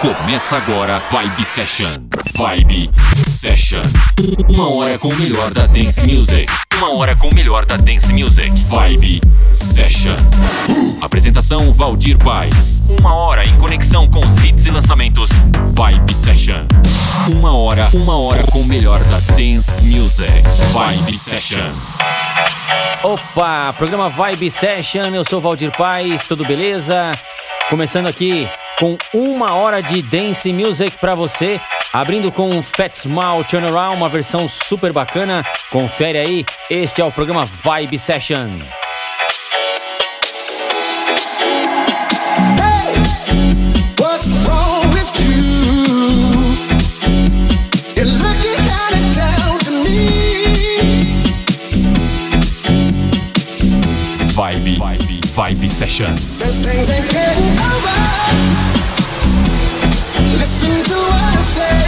Começa agora Vibe Session. Vibe Session. Uma hora com o melhor da dance music. Uma hora com o melhor da dance music. Vibe Session. Apresentação Valdir Paz. Uma hora em conexão com os hits e lançamentos. Vibe Session. Uma hora, uma hora com o melhor da dance music. Vibe Session. Opa, programa Vibe Session, eu sou Valdir Paz, tudo beleza? Começando aqui com uma hora de dance music para você, abrindo com Fat Small Turnaround, uma versão super bacana. Confere aí, este é o programa Vibe Session. Vibe, Vibe, Vibe Session. Listen to what I say.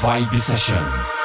Vibe Session.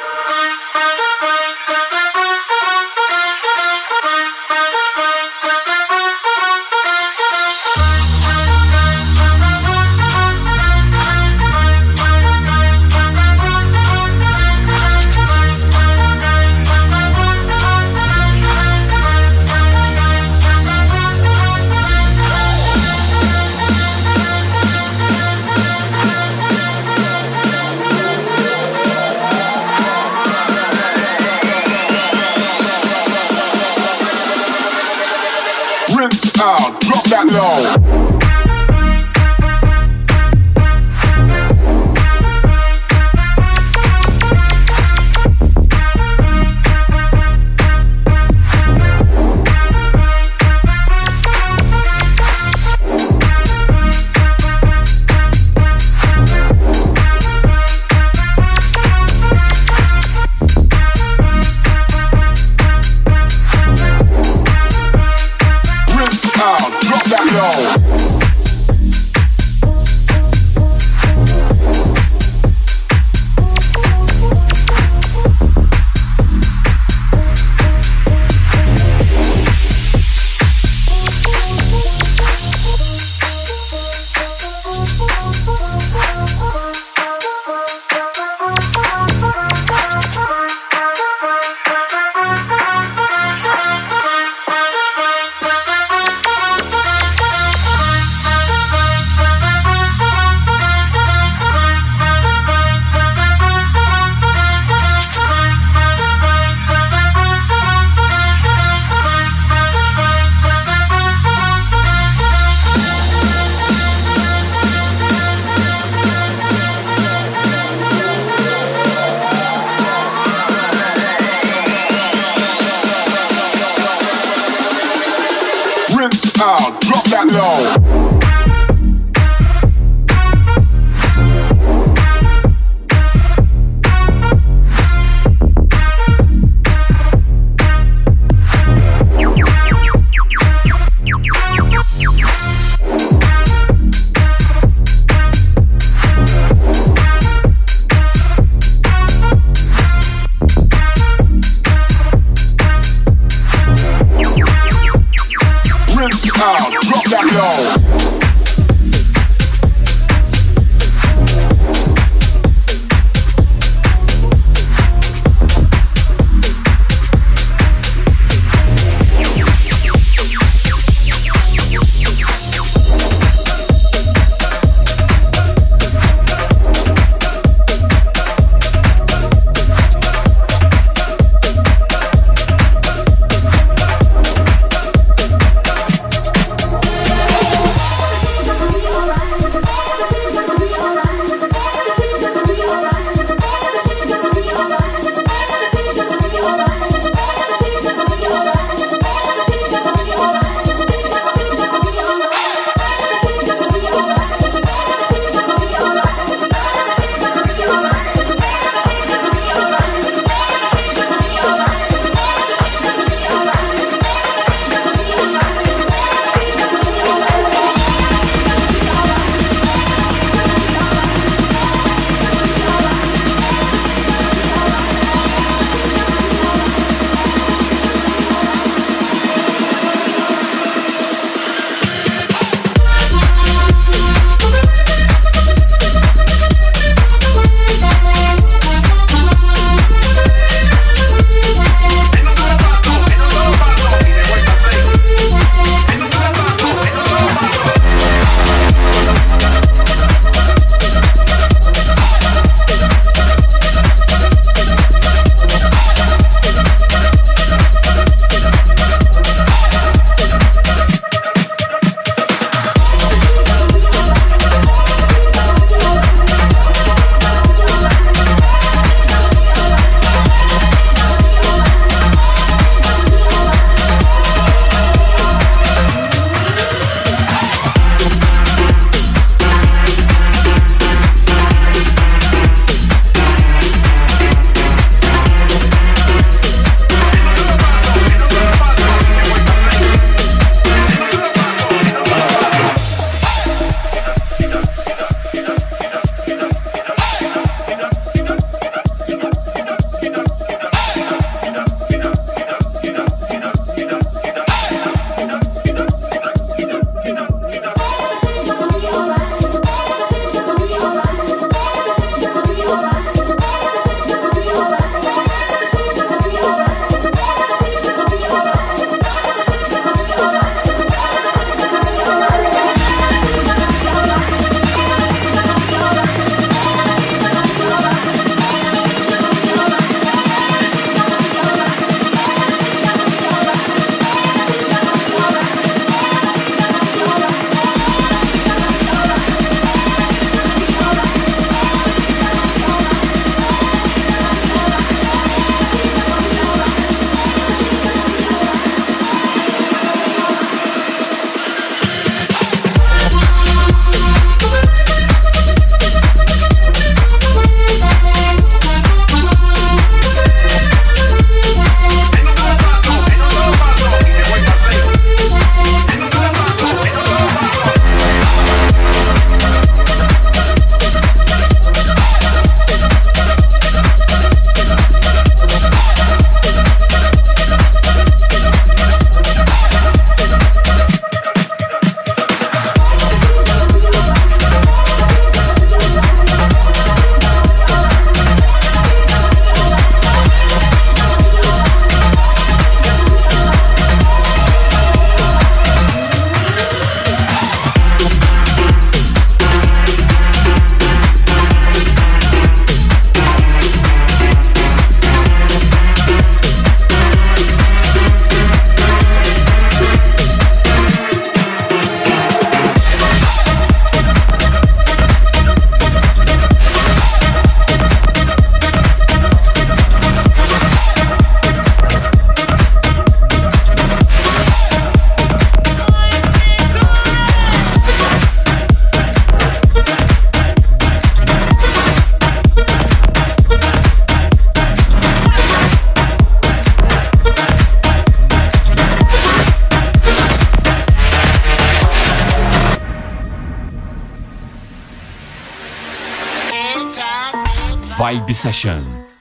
Vibe Session.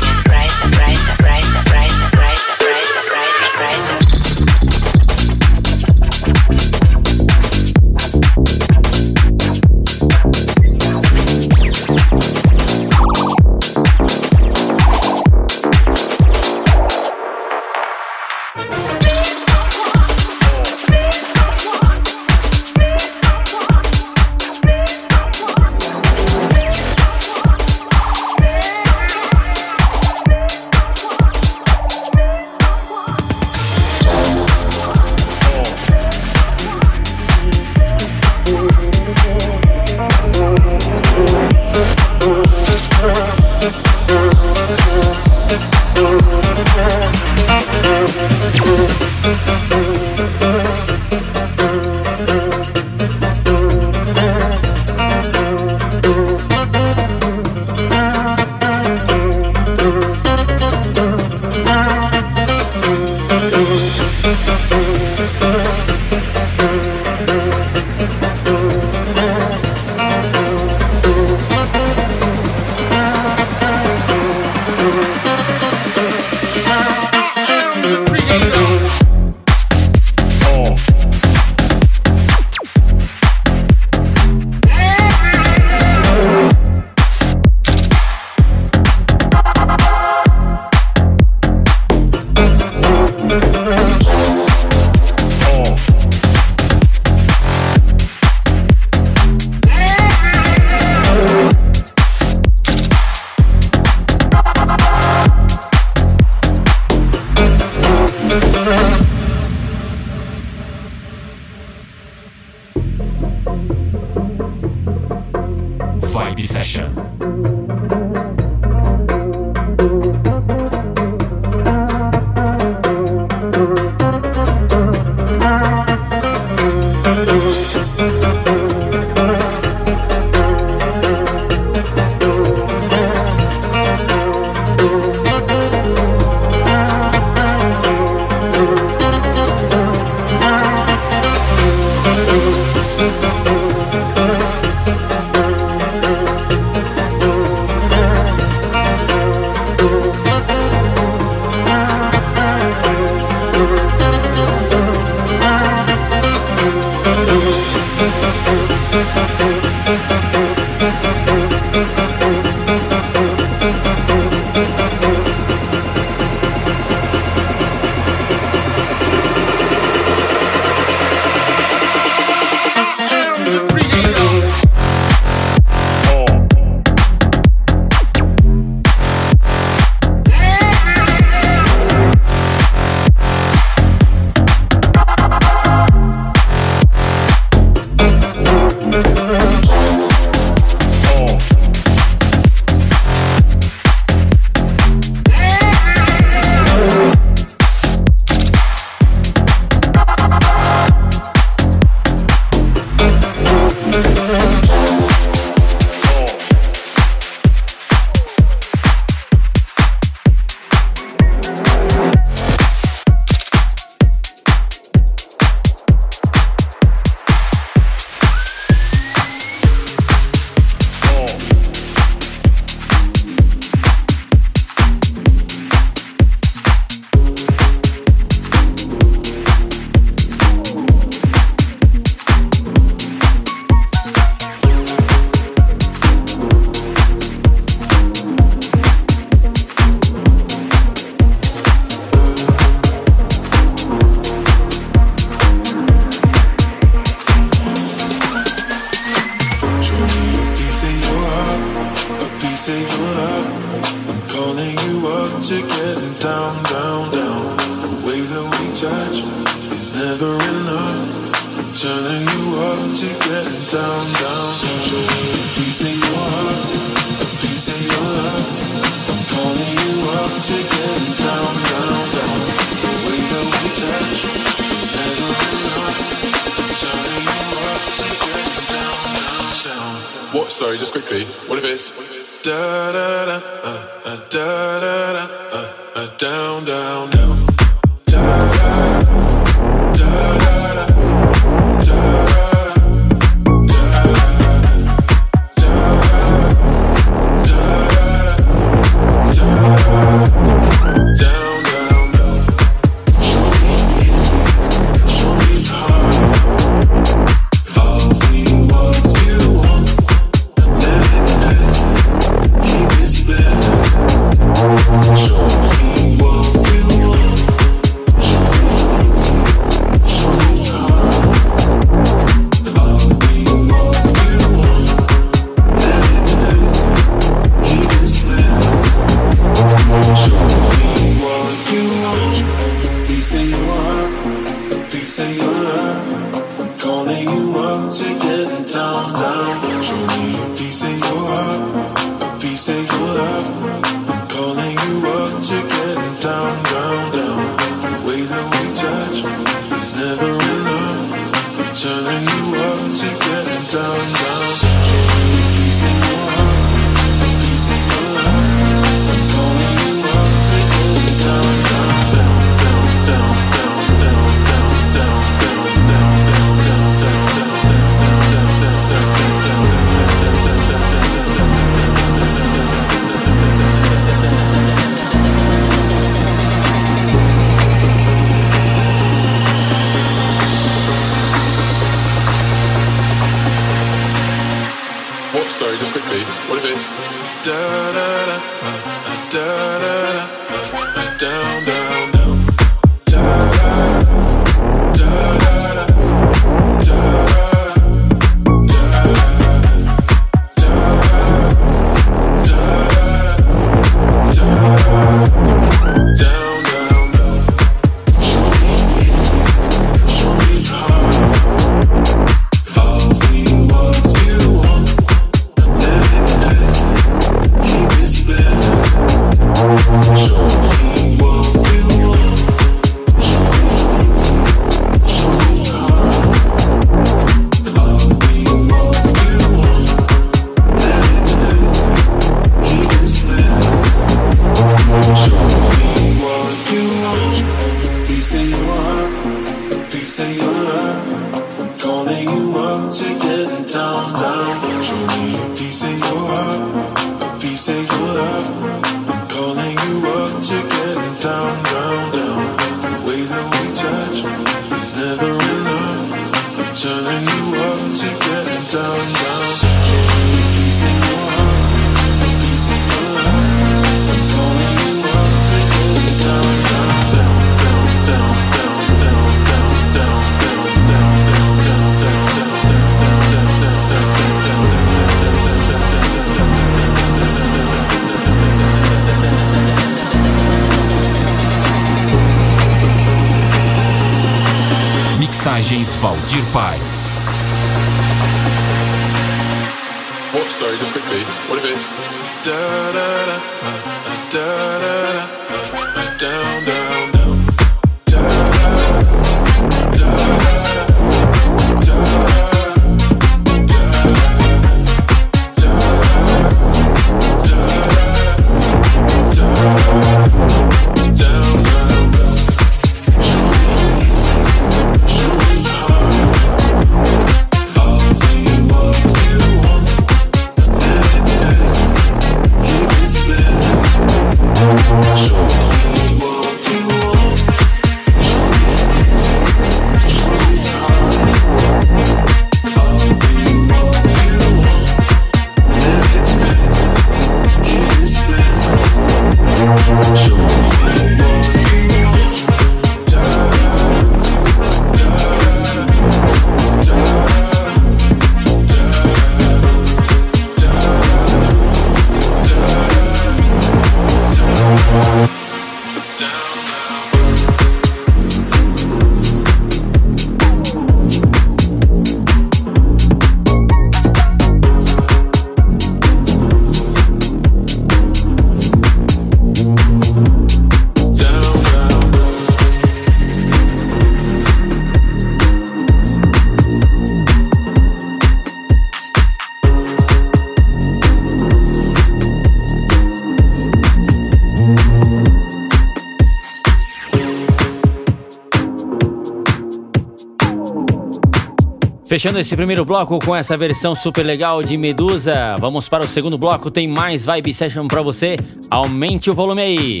Fechando esse primeiro bloco com essa versão super legal de Medusa, vamos para o segundo bloco, tem mais Vibe Session pra você. Aumente o volume aí.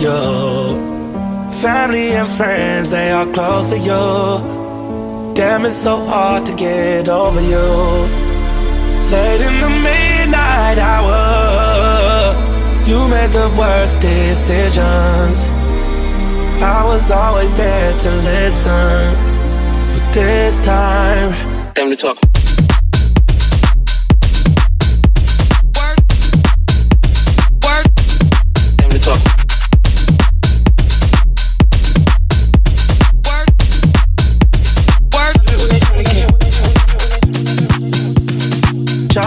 You. Family and friends, they are close to you. Damn, it's so hard to get over you. Late in the midnight hour, you made the worst decisions. I was always there to listen, but this time. Time to talk.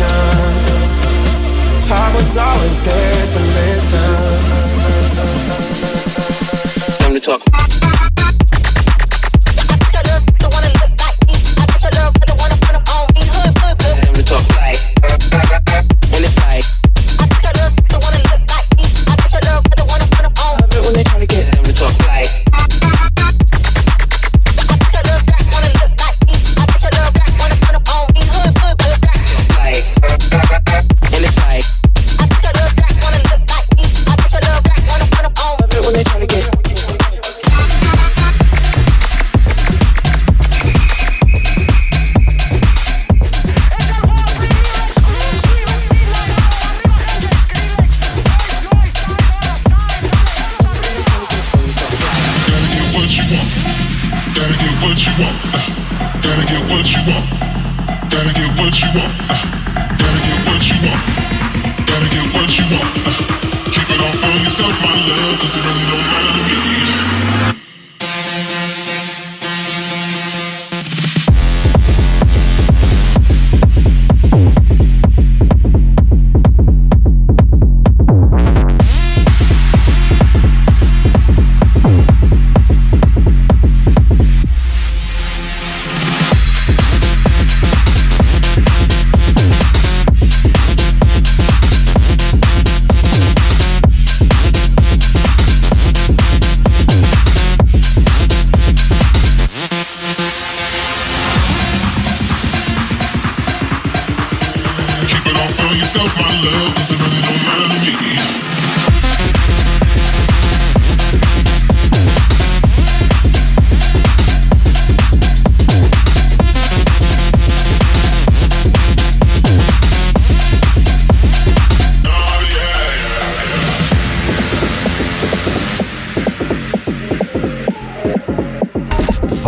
Decisions. I was always there to listen. Time to talk.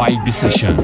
Vibe Session.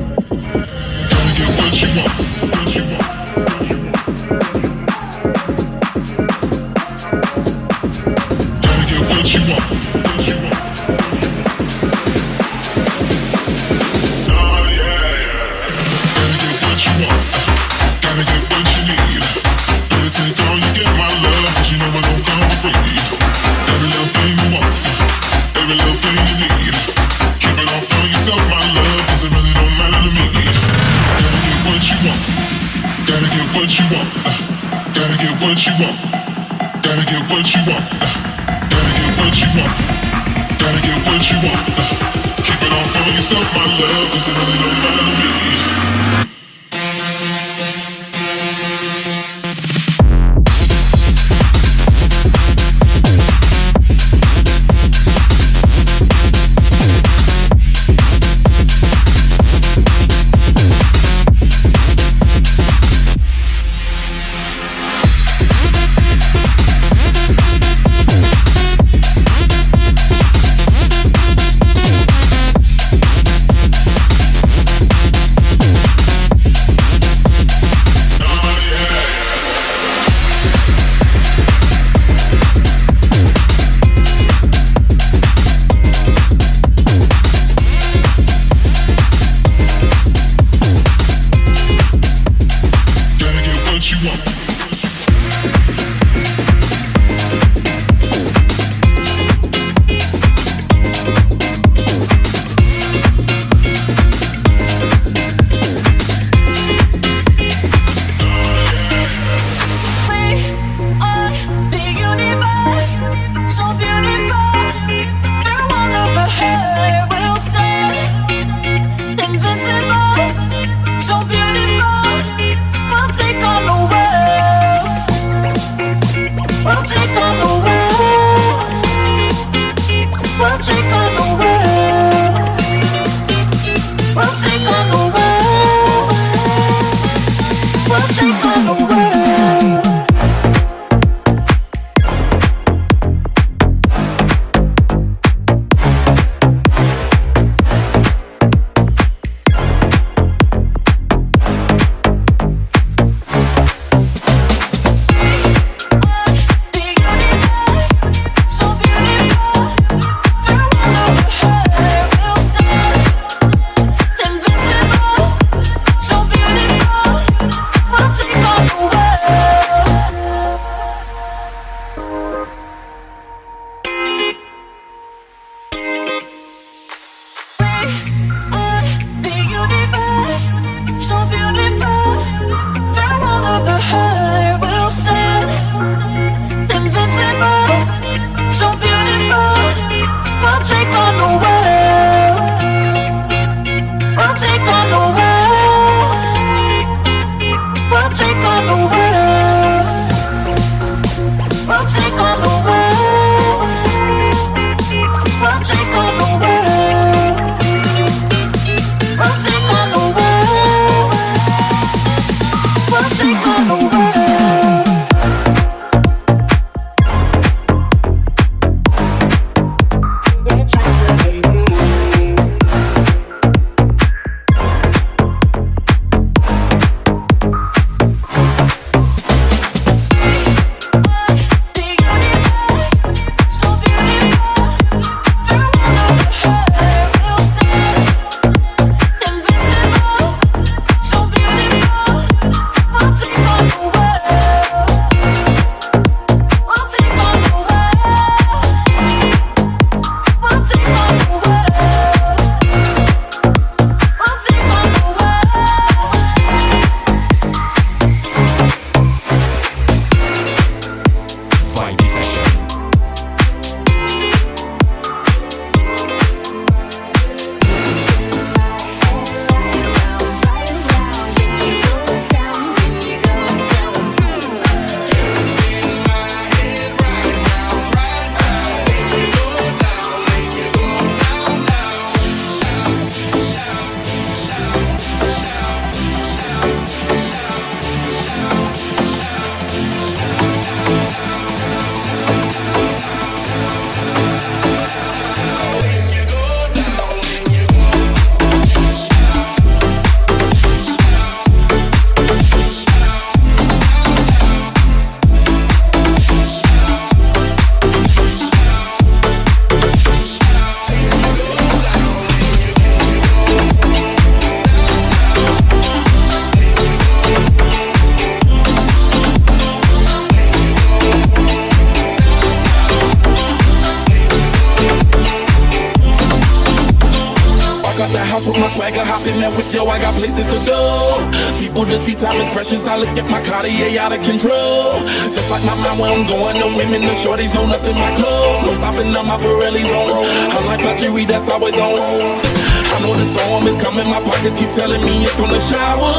Out the house with my swagger, hop in there with yo, I got places to go. People to see time is precious, I look at my Cartier out of control. Just like my mind where I'm going, the women, the shorties know nothing my clothes. No stopping on my Pirelli's on. I'm like my jewelry that's always on. I know the storm is coming, my pockets keep telling me it's gonna shower.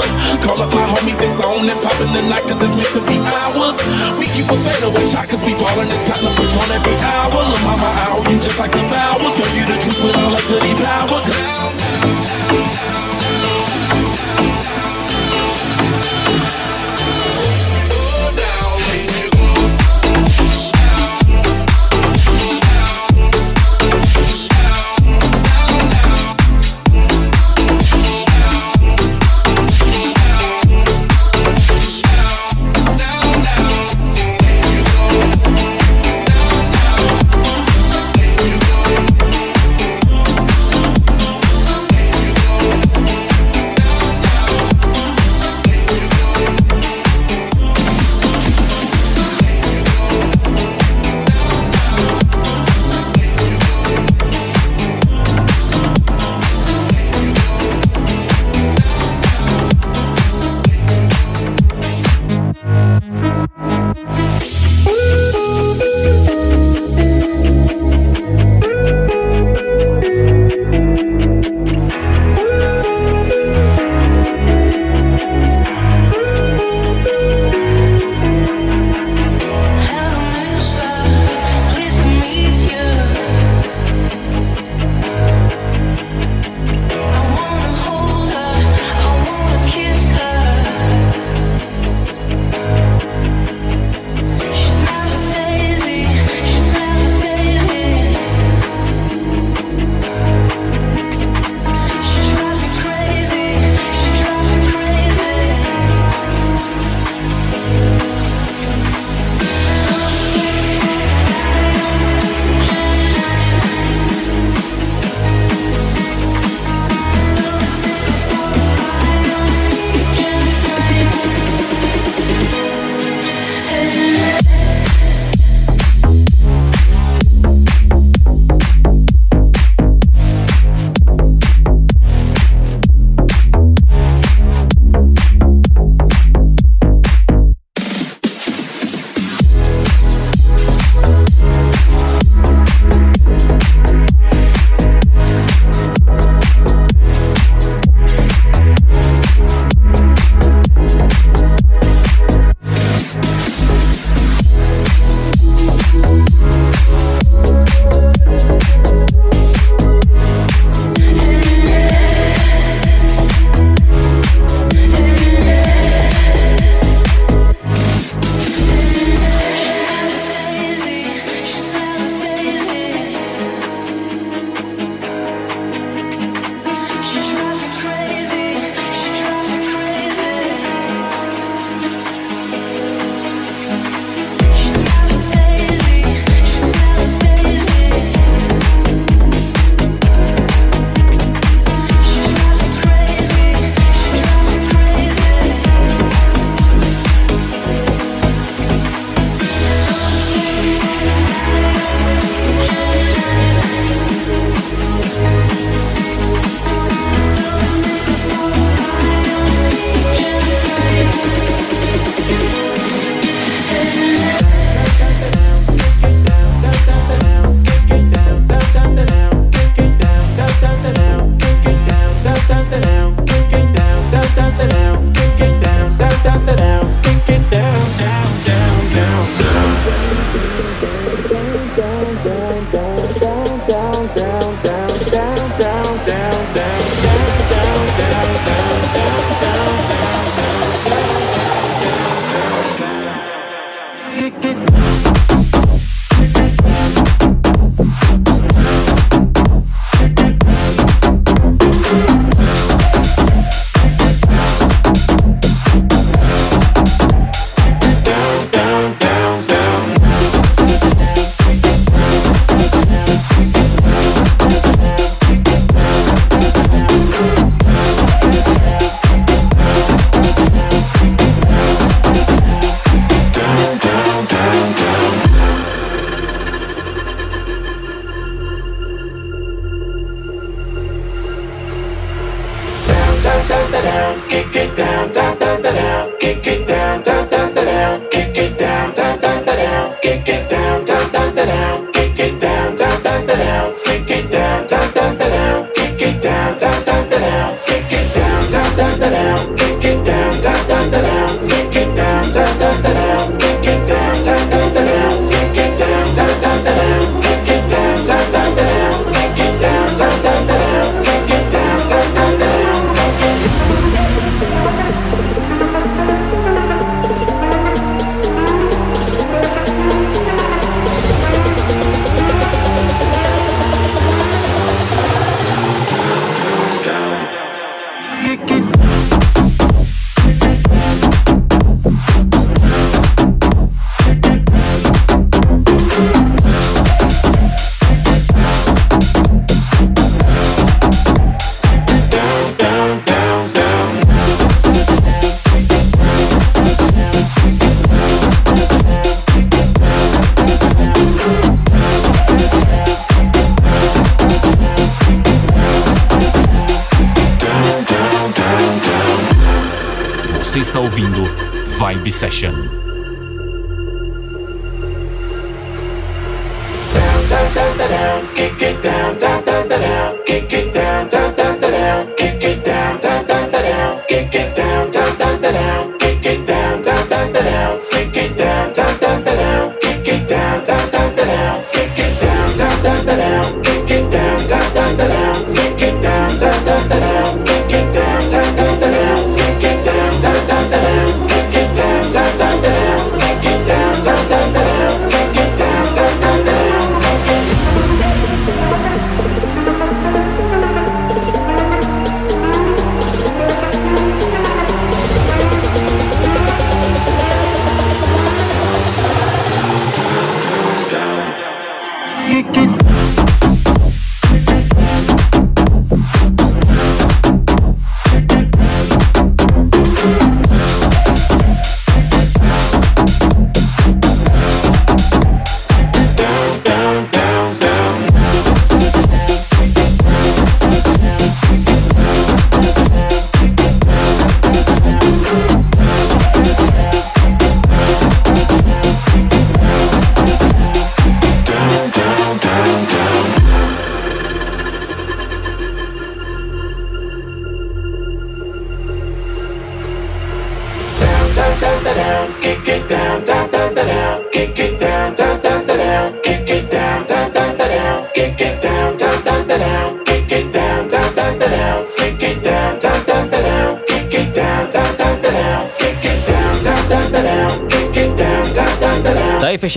Call up my homies, it's on and popping the night cause it's meant to be ours. We keep a fadeaway shot cause we ballin' this platinum patron every hour. Lil' mama, I owe you just like the flowers. Girl, you the truth with all that goody power. Você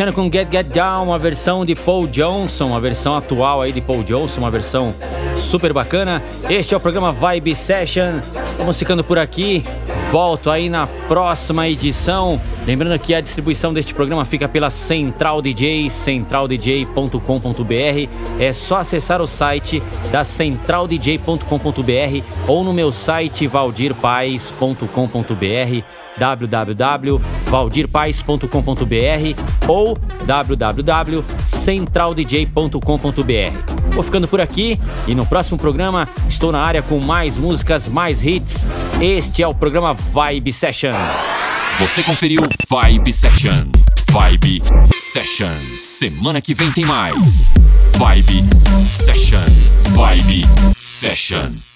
fechando com Get Get Down, uma versão de Paul Johnson, uma versão atual aí de Paul Johnson, uma versão super bacana. Este é o programa Vibe Session. Vamos ficando por aqui. Volto aí na próxima edição. Lembrando que a distribuição deste programa fica pela Central DJ, centraldj.com.br. É só acessar o site da centraldj.com.br ou no meu site valdirpaes.com.br www.valdirpaes.com.br ou www.centraldj.com.br. Vou ficando por aqui e no próximo programa estou na área com mais músicas, mais hits. Este é o programa Vibe Session. Você conferiu Vibe Session. Vibe Session. Semana que vem tem mais. Vibe Session. Vibe Session.